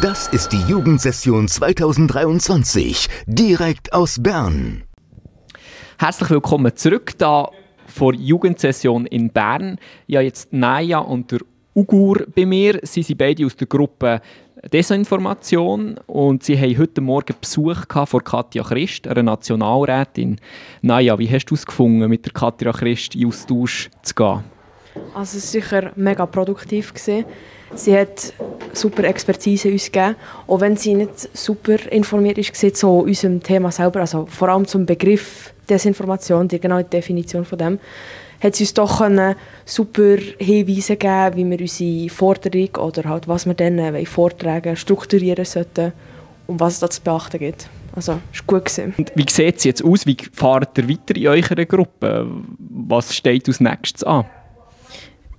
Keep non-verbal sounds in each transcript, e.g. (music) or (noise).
Das ist die Jugendsession 2023, direkt aus Bern. Herzlich willkommen zurück da vor Jugendsession in Bern. Ja, jetzt Naya und der Ugur bei mir. Sie sind beide aus der Gruppe Desinformation und sie haben heute Morgen Besuch von Katja Christ, einer Nationalrätin. Naya, wie hast du es gefunden, mit der Katja Christ in Austausch zu gehen? Also es war sicher mega produktiv. Gewesen. Sie hat super Expertise uns gegeben, auch wenn sie nicht super informiert ist zu unserem Thema selber, also vor allem zum Begriff Desinformation, die genaue Definition von dem, hat sie uns doch können super Hinweise geben, wie wir unsere Forderung oder halt was wir dann äh, vortragen, strukturieren sollten und was es da zu beachten gibt. Also, war gut. Und wie sieht es jetzt aus? Wie fahrt ihr weiter in eurer Gruppe? Was steht als nächstes an?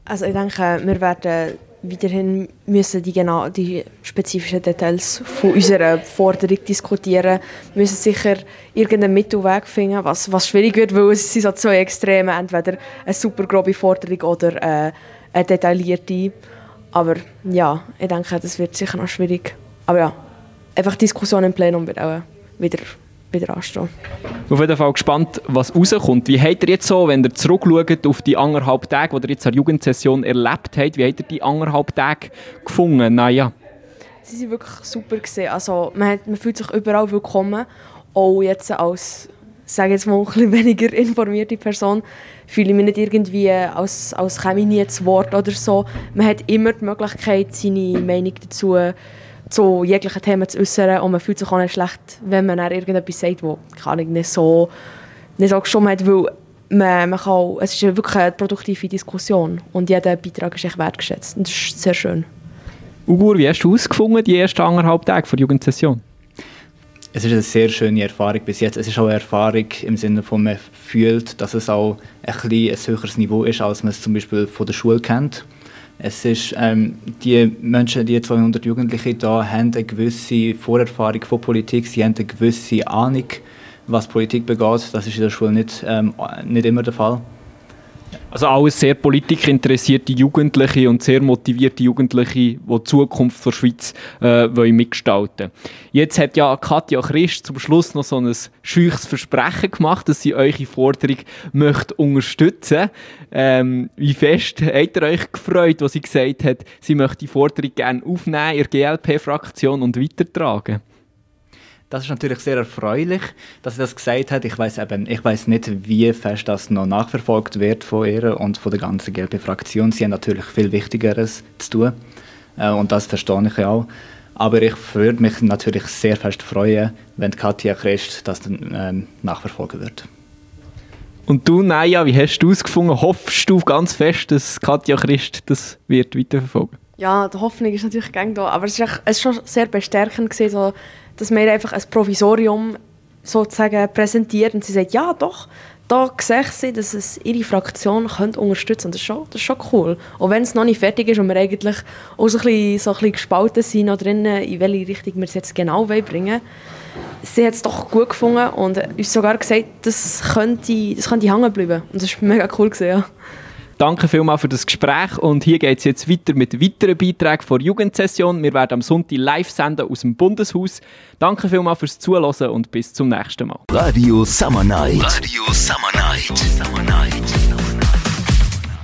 Also ich denke, wir werden weiterhin müssen die, genau, die spezifischen Details von unserer Forderung diskutieren. Wir müssen sicher irgendeinen Mittelweg finden, was, was schwierig wird, weil es sind so zwei Extreme, entweder eine super grobe Forderung oder äh, eine detaillierte. Aber ja, ich denke, das wird sicher noch schwierig. Aber ja, einfach Diskussion im Plenum wird auch wieder wieder anstehen. Auf jeden Fall gespannt, was rauskommt. Wie habt ihr jetzt so, wenn ihr zurückschaut auf die anderthalb Tage, die ihr jetzt an der Jugendsession erlebt habt, wie habt ihr die anderthalb Tage gefunden? Naja. Sie waren wirklich super. Gewesen. Also, man, hat, man fühlt sich überall willkommen. Auch jetzt als sage jetzt mal ein (laughs) weniger informierte Person, fühle ich mich nicht irgendwie als, als käme ich nie zu Wort oder so. Man hat immer die Möglichkeit, seine Meinung dazu zu jeglichen Themen zu äußern und man fühlt sich auch nicht schlecht, wenn man dann irgendetwas sagt, wo kann ich nicht so nicht so geschoben hat, weil man, man kann, es ist wirklich eine produktive Diskussion und jeder Beitrag ist echt wertgeschätzt und das ist sehr schön. Ugur, wie hast du herausgefunden, die ersten anderthalb Tage der Jugendsession? Es ist eine sehr schöne Erfahrung bis jetzt. Es ist auch eine Erfahrung im Sinne von, man fühlt, dass es auch ein, bisschen ein höheres Niveau ist, als man es zum Beispiel von der Schule kennt. Es ist, ähm, die Menschen, die 200 Jugendliche hier haben eine gewisse Vorerfahrung von Politik, sie haben eine gewisse Ahnung, was Politik begeht. Das ist in der Schule nicht, ähm, nicht immer der Fall. Also alles sehr politikinteressierte Jugendliche und sehr motivierte Jugendliche, die die Zukunft der Schweiz äh, wollen mitgestalten Jetzt hat ja Katja Christ zum Schluss noch so ein scheuches Versprechen gemacht, dass sie eure Forderung möchte unterstützen ähm, Wie fest hat ihr euch gefreut, als sie gesagt hat, sie möchte die Forderung gerne aufnehmen in der GLP-Fraktion und weitertragen? Das ist natürlich sehr erfreulich, dass sie das gesagt hat. Ich weiß eben, ich weiß nicht, wie fest das noch nachverfolgt wird von ihr und von der ganzen GLP-Fraktion. Sie haben natürlich viel Wichtigeres zu tun äh, und das verstehe ich auch. Aber ich würde mich natürlich sehr fest freuen, wenn Katja Christ das dann ähm, nachverfolgen wird. Und du, Naya, wie hast du es gefunden? Hoffst du ganz fest, dass Katja Christ das wird weiterverfolgen? Ja, die Hoffnung ist natürlich gang da, aber es war schon sehr bestärkend gewesen, so dass man einfach ein Provisorium sozusagen präsentiert und sie sagt, ja doch, da sehe sie, dass es ihre Fraktion könnte unterstützen könnte. Das, ist schon, das ist schon cool. Auch wenn es noch nicht fertig ist und wir eigentlich auch so ein bisschen, so ein bisschen gespalten sind oder in welche Richtung wir es jetzt genau bringen wollen. Sie hat es doch gut gefunden und uns sogar gesagt, das könnte, das könnte hängen bleiben. Und das war mega cool. Gewesen, ja. Danke vielmals für das Gespräch und hier geht es jetzt weiter mit weiteren Beiträgen vor Jugendsession. Wir werden am Sonntag live senden aus dem Bundeshaus. Danke vielmals fürs Zuhören und bis zum nächsten Mal. Radio Summer Night. Radio Summer Night. Summer Night.